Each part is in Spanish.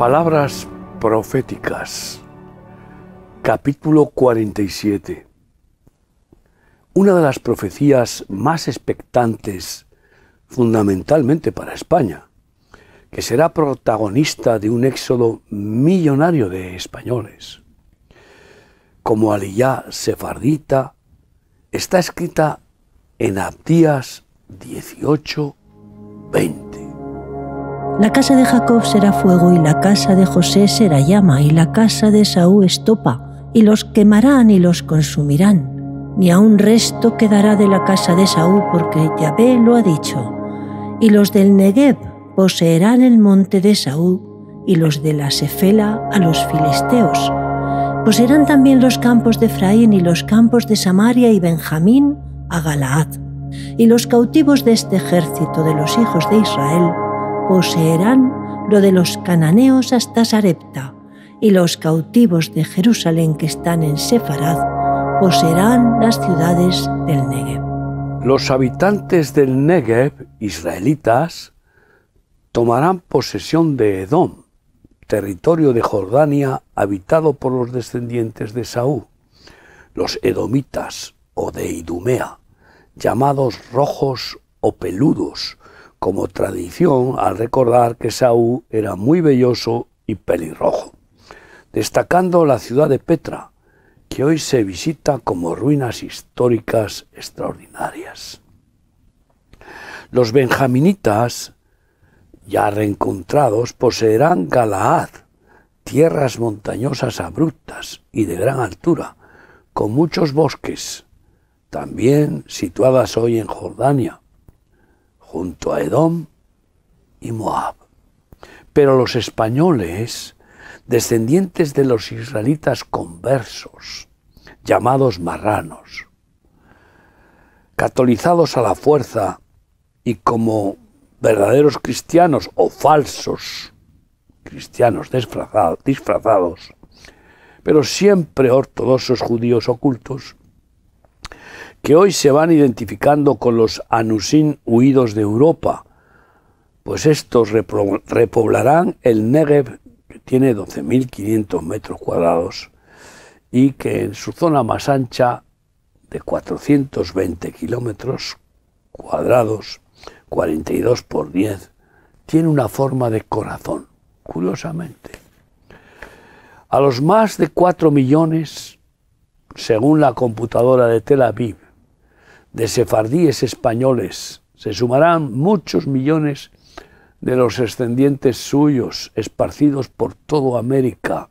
Palabras proféticas, capítulo 47. Una de las profecías más expectantes, fundamentalmente para España, que será protagonista de un éxodo millonario de españoles. Como Aliyah Sefardita, está escrita en Abdías 18, 20. La casa de Jacob será fuego y la casa de José será llama y la casa de Saúl estopa y los quemarán y los consumirán. Ni a un resto quedará de la casa de Saúl porque Yahvé lo ha dicho. Y los del Negev poseerán el monte de Saúl y los de la Sefela a los filisteos. Poseerán también los campos de Efraín y los campos de Samaria y Benjamín a Galaad. Y los cautivos de este ejército de los hijos de Israel poseerán lo de los cananeos hasta Sarepta, y los cautivos de Jerusalén que están en Sefarad poseerán las ciudades del Negev. Los habitantes del Negev, israelitas, tomarán posesión de Edom, territorio de Jordania habitado por los descendientes de Saúl, los edomitas o de Idumea, llamados rojos o peludos, como tradición al recordar que Saúl era muy velloso y pelirrojo, destacando la ciudad de Petra, que hoy se visita como ruinas históricas extraordinarias. Los benjaminitas, ya reencontrados, poseerán Galaad, tierras montañosas abruptas y de gran altura, con muchos bosques, también situadas hoy en Jordania, junto a Edom y Moab. Pero los españoles, descendientes de los israelitas conversos, llamados marranos, catolizados a la fuerza y como verdaderos cristianos o falsos cristianos disfrazados, pero siempre ortodoxos judíos ocultos, que hoy se van identificando con los anusín huidos de Europa, pues estos repoblarán el Negev, que tiene 12.500 metros cuadrados, y que en su zona más ancha, de 420 kilómetros cuadrados, 42 por 10, tiene una forma de corazón, curiosamente. A los más de 4 millones, según la computadora de Tel Aviv, de sefardíes españoles. Se sumarán muchos millones de los descendientes suyos esparcidos por toda América,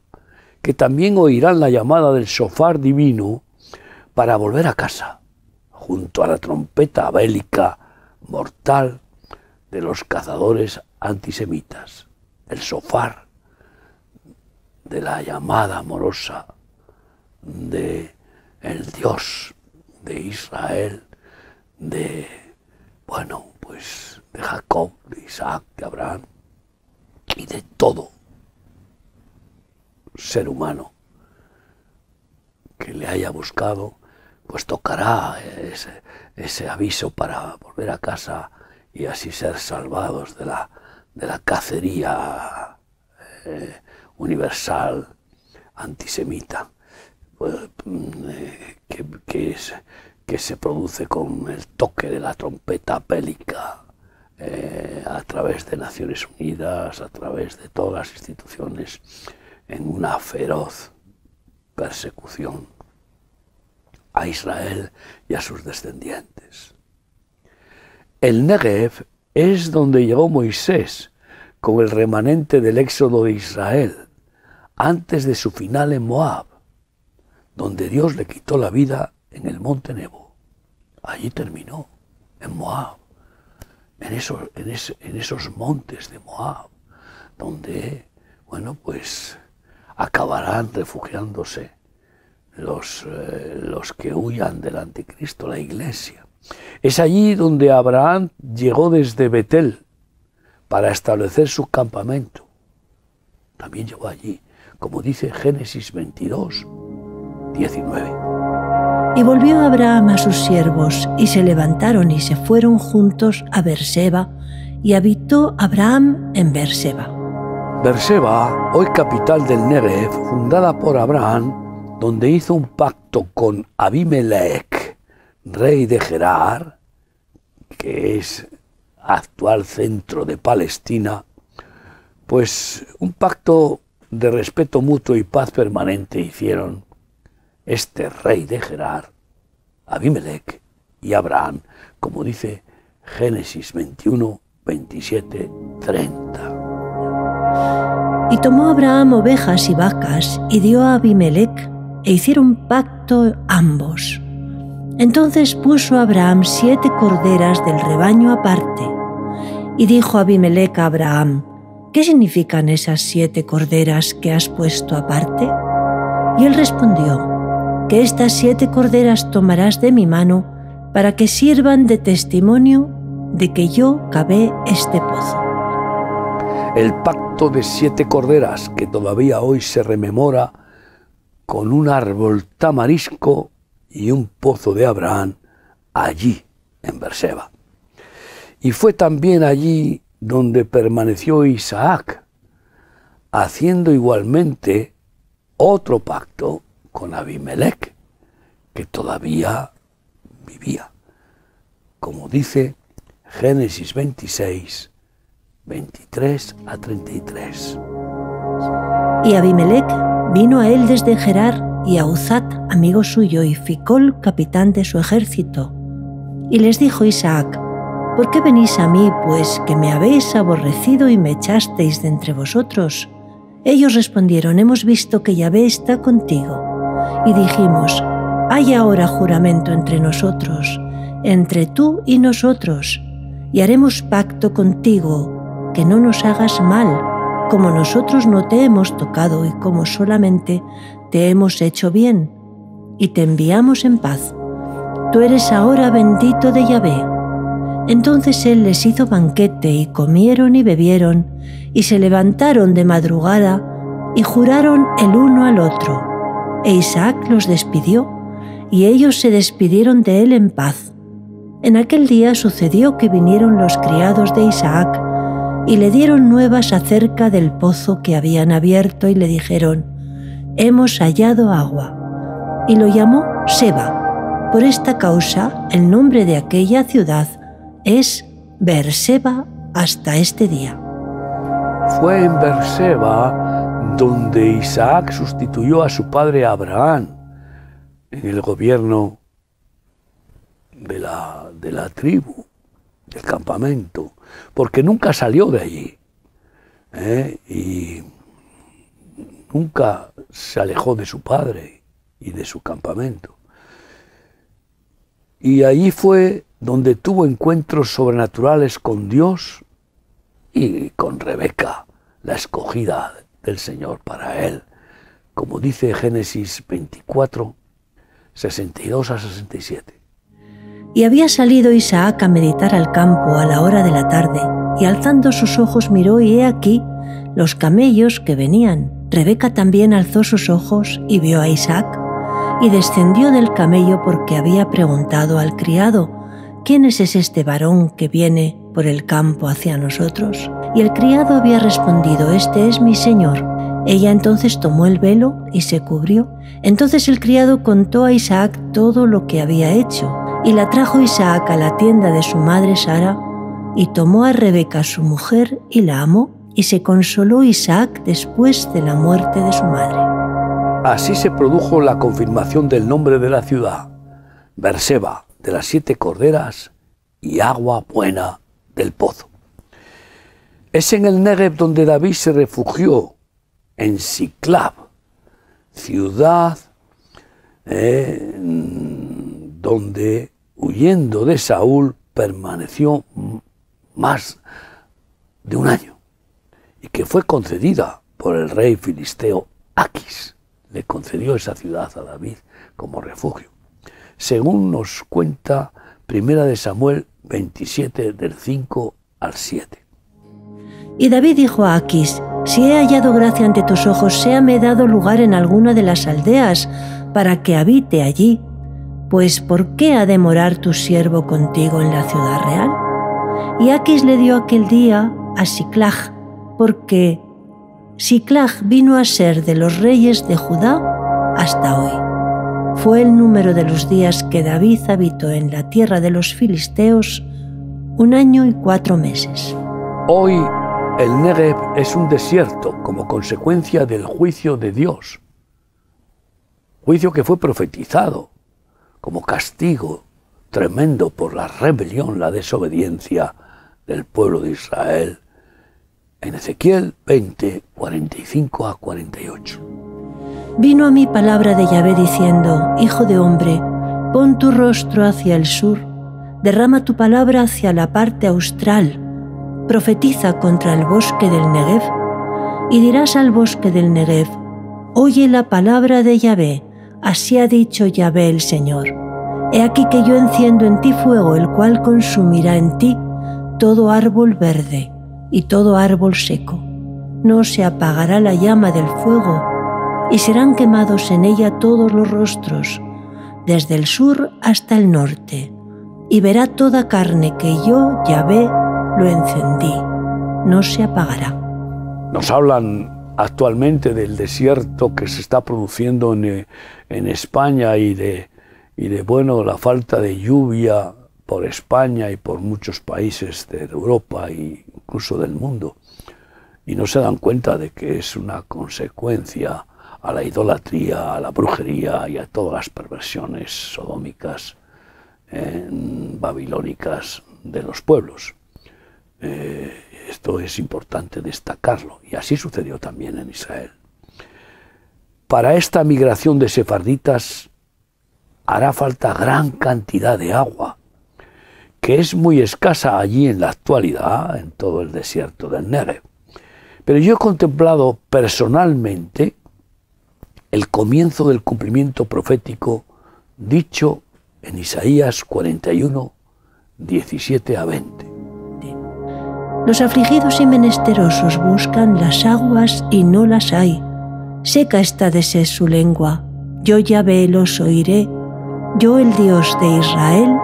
que también oirán la llamada del sofar divino para volver a casa, junto a la trompeta bélica mortal de los cazadores antisemitas, el sofar de la llamada amorosa de el Dios de Israel de, bueno, pues de Jacob, de Isaac, de Abraham y de todo ser humano que le haya buscado, pues tocará ese, ese aviso para volver a casa y así ser salvados de la, de la cacería eh, universal antisemita, pues, mm, eh, que, que es que se produce con el toque de la trompeta bélica eh, a través de Naciones Unidas, a través de todas las instituciones, en una feroz persecución a Israel y a sus descendientes. El Negev es donde llegó Moisés con el remanente del éxodo de Israel, antes de su final en Moab, donde Dios le quitó la vida en el monte Nebo. Allí terminó, en Moab, en esos, en, esos montes de Moab, donde, bueno, pues acabarán refugiándose los, eh, los que huyan del anticristo, la iglesia. Es allí donde Abraham llegó desde Betel para establecer su campamento. También llegó allí, como dice Génesis 22, 19. Y volvió Abraham a sus siervos, y se levantaron y se fueron juntos a Berseba, y habitó Abraham en Berseba. Berseba, hoy capital del Negev, fundada por Abraham, donde hizo un pacto con Abimelech, rey de Gerar, que es actual centro de Palestina, pues un pacto de respeto mutuo y paz permanente hicieron este rey de Gerar, Abimelech y Abraham, como dice Génesis 21, 27, 30. Y tomó Abraham ovejas y vacas y dio a Abimelech e hicieron pacto ambos. Entonces puso Abraham siete corderas del rebaño aparte. Y dijo Abimelech a Abraham, ¿qué significan esas siete corderas que has puesto aparte? Y él respondió, que estas siete corderas tomarás de mi mano para que sirvan de testimonio de que yo cavé este pozo. El pacto de siete corderas que todavía hoy se rememora con un árbol tamarisco y un pozo de Abraham allí en Berseba. Y fue también allí donde permaneció Isaac, haciendo igualmente otro pacto con Abimelech, que todavía vivía, como dice Génesis 26, 23 a 33. Y Abimelech vino a él desde Gerar y a Uzat, amigo suyo, y Ficol, capitán de su ejército. Y les dijo Isaac, ¿por qué venís a mí, pues que me habéis aborrecido y me echasteis de entre vosotros? Ellos respondieron, hemos visto que Yahvé está contigo. Y dijimos, hay ahora juramento entre nosotros, entre tú y nosotros, y haremos pacto contigo, que no nos hagas mal, como nosotros no te hemos tocado y como solamente te hemos hecho bien, y te enviamos en paz. Tú eres ahora bendito de Yahvé. Entonces él les hizo banquete y comieron y bebieron, y se levantaron de madrugada y juraron el uno al otro. E Isaac los despidió, y ellos se despidieron de él en paz. En aquel día sucedió que vinieron los criados de Isaac, y le dieron nuevas acerca del pozo que habían abierto y le dijeron, hemos hallado agua. Y lo llamó Seba. Por esta causa, el nombre de aquella ciudad es Berseba hasta este día. Fue en Berseba donde Isaac sustituyó a su padre Abraham en el gobierno de la, de la tribu, del campamento, porque nunca salió de allí. ¿eh? Y nunca se alejó de su padre y de su campamento. Y allí fue donde tuvo encuentros sobrenaturales con Dios y con Rebeca, la escogida del Señor para él, como dice Génesis 24, 62 a 67. Y había salido Isaac a meditar al campo a la hora de la tarde, y alzando sus ojos miró y he aquí los camellos que venían. Rebeca también alzó sus ojos y vio a Isaac, y descendió del camello porque había preguntado al criado, ¿quién es este varón que viene por el campo hacia nosotros? Y el criado había respondido, este es mi señor. Ella entonces tomó el velo y se cubrió. Entonces el criado contó a Isaac todo lo que había hecho, y la trajo Isaac a la tienda de su madre Sara, y tomó a Rebeca su mujer y la amó y se consoló Isaac después de la muerte de su madre. Así se produjo la confirmación del nombre de la ciudad, Berseba, de las siete corderas y agua buena del pozo. Es en el Negev donde David se refugió, en Siclab, ciudad eh, donde, huyendo de Saúl, permaneció más de un año y que fue concedida por el rey filisteo Aquis. Le concedió esa ciudad a David como refugio. Según nos cuenta Primera de Samuel 27 del 5 al 7. Y David dijo a Aquis, si he hallado gracia ante tus ojos, séame dado lugar en alguna de las aldeas para que habite allí, pues ¿por qué ha de morar tu siervo contigo en la ciudad real? Y Aquis le dio aquel día a Siclag, porque Siclag vino a ser de los reyes de Judá hasta hoy. Fue el número de los días que David habitó en la tierra de los filisteos un año y cuatro meses. Hoy el Negev es un desierto como consecuencia del juicio de Dios. Juicio que fue profetizado como castigo tremendo por la rebelión, la desobediencia del pueblo de Israel. En Ezequiel 20, 45 a 48. Vino a mí palabra de Yahvé diciendo, Hijo de hombre, pon tu rostro hacia el sur, derrama tu palabra hacia la parte austral, profetiza contra el bosque del Negev, y dirás al bosque del Negev, Oye la palabra de Yahvé, así ha dicho Yahvé el Señor. He aquí que yo enciendo en ti fuego, el cual consumirá en ti todo árbol verde y todo árbol seco. No se apagará la llama del fuego, y serán quemados en ella todos los rostros, desde el sur hasta el norte, y verá toda carne que yo, Yahvé, lo encendí. No se apagará. Nos hablan actualmente del desierto que se está produciendo en, eh, España y de, bueno, la falta de lluvia por España y por muchos países de Europa e incluso del mundo. Y no se dan cuenta de que es una consecuencia a la idolatría, a la brujería y a todas las perversiones sodómicas, babilónicas de los pueblos. Eh, esto es importante destacarlo y así sucedió también en Israel. Para esta migración de sefarditas hará falta gran cantidad de agua, que es muy escasa allí en la actualidad, en todo el desierto del Negev. Pero yo he contemplado personalmente el comienzo del cumplimiento profético dicho en Isaías 41, 17 a 20. Los afligidos y menesterosos buscan las aguas y no las hay. Seca está de sed su lengua. Yo ya los oiré yo el Dios de Israel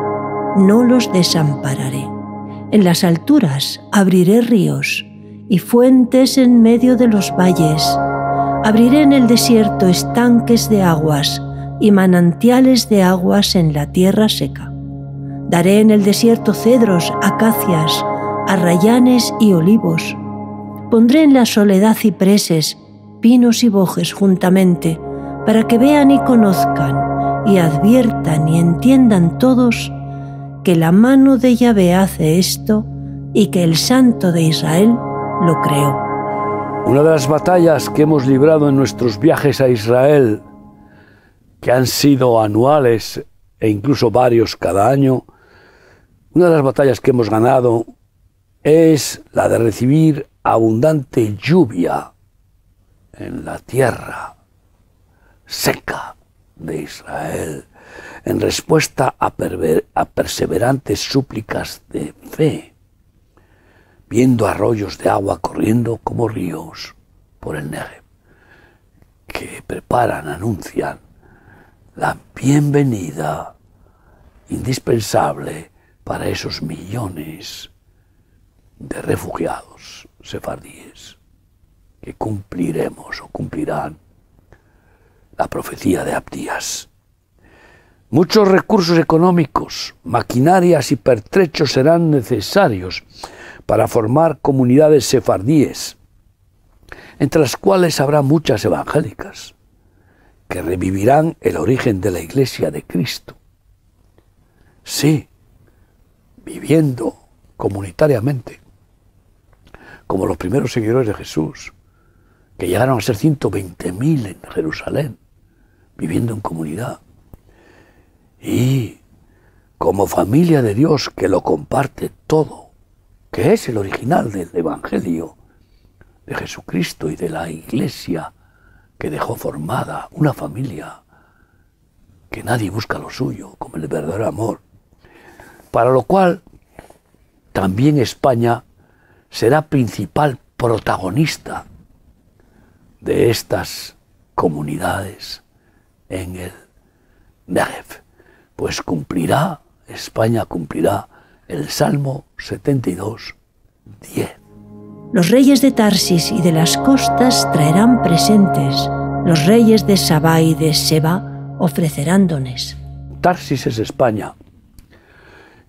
no los desampararé. En las alturas abriré ríos y fuentes en medio de los valles. Abriré en el desierto estanques de aguas y manantiales de aguas en la tierra seca. Daré en el desierto cedros, acacias, arrayanes y olivos. Pondré en la soledad cipreses, pinos y bojes juntamente, para que vean y conozcan y adviertan y entiendan todos que la mano de Yahvé hace esto y que el Santo de Israel lo creó. Una de las batallas que hemos librado en nuestros viajes a Israel, que han sido anuales e incluso varios cada año, una de las batallas que hemos ganado es la de recibir abundante lluvia en la tierra seca de Israel, en respuesta a, perseverantes súplicas de fe, viendo arroyos de agua corriendo como ríos por el Negev, que preparan, anuncian la bienvenida indispensable para esos millones de refugiados sefardíes que cumpliremos o cumplirán la profecía de Abdías. Muchos recursos económicos, maquinarias y pertrechos serán necesarios para formar comunidades sefardíes, entre las cuales habrá muchas evangélicas, que revivirán el origen de la iglesia de Cristo. Sí, viviendo comunitariamente, como los primeros seguidores de Jesús, que llegaron a ser 120.000 en Jerusalén viviendo en comunidad. Y como familia de Dios que lo comparte todo, que es el original del Evangelio de Jesucristo y de la iglesia que dejó formada una familia que nadie busca lo suyo como el verdadero amor, para lo cual también España será principal protagonista de estas comunidades en el Negev, pues cumplirá, España cumplirá el Salmo 72, 10. Los reyes de Tarsis y de las costas traerán presentes. Los reyes de Sabá y de Seba ofrecerán dones. Tarsis es España.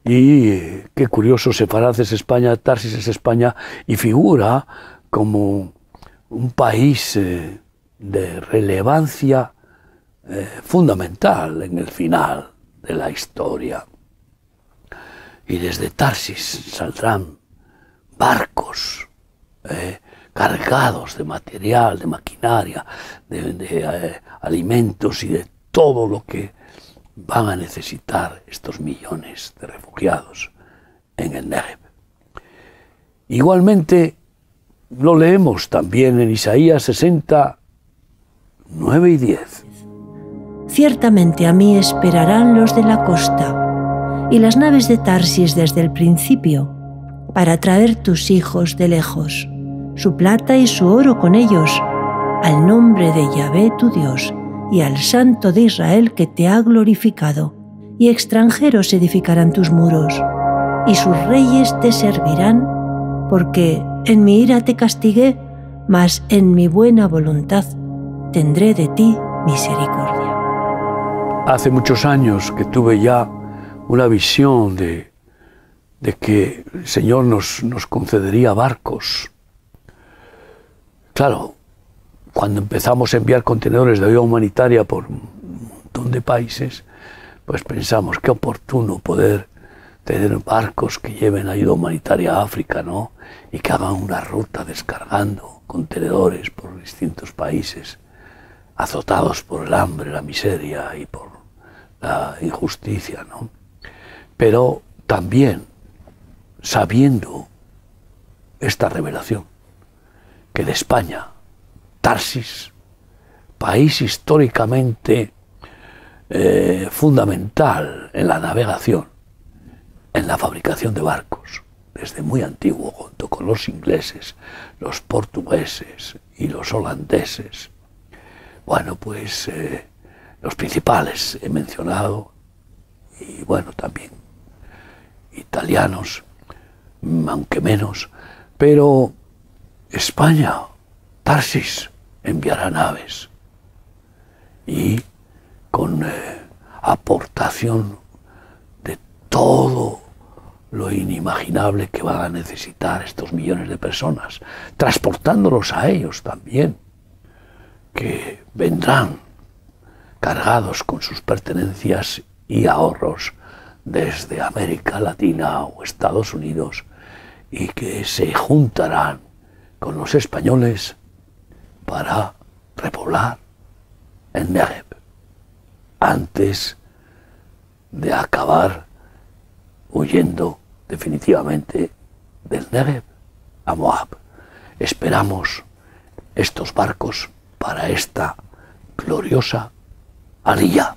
Y qué curioso, Sefarad es España, Tarsis es España y figura como un país eh, de relevancia eh, fundamental en el final de la historia. Y desde Tarsis saldrán barcos eh, cargados de material, de maquinaria, de, alimentos y de todo lo que van a necesitar estos millones de refugiados en el Negev. Igualmente, lo leemos también en Isaías 60, 9 y 10. Ciertamente a mí esperarán los de la costa y las naves de Tarsis desde el principio, para traer tus hijos de lejos, su plata y su oro con ellos, al nombre de Yahvé tu Dios y al Santo de Israel que te ha glorificado, y extranjeros edificarán tus muros, y sus reyes te servirán, porque en mi ira te castigué, mas en mi buena voluntad tendré de ti misericordia. Hace muchos años que tuve ya una visión de, de que el Señor nos, nos concedería barcos. Claro, cuando empezamos a enviar contenedores de ayuda humanitaria por un montón de países, pues pensamos qué oportuno poder tener barcos que lleven ayuda humanitaria a África, ¿no? Y que hagan una ruta descargando contenedores por distintos países azotados por el hambre, la miseria y por la injusticia, ¿no? Pero también sabiendo esta revelación, que de España, Tarsis, país históricamente eh, fundamental en la navegación, en la fabricación de barcos, desde muy antiguo, junto con los ingleses, los portugueses y los holandeses, bueno, pues eh, los principales he mencionado, y bueno, también italianos, aunque menos, pero España, Tarsis, enviará naves y con eh, aportación de todo lo inimaginable que van a necesitar estos millones de personas, transportándolos a ellos también que vendrán cargados con sus pertenencias y ahorros desde América Latina o Estados Unidos y que se juntarán con los españoles para repoblar el Negev antes de acabar huyendo definitivamente del Negev a Moab. Esperamos estos barcos para esta gloriosa aliyah.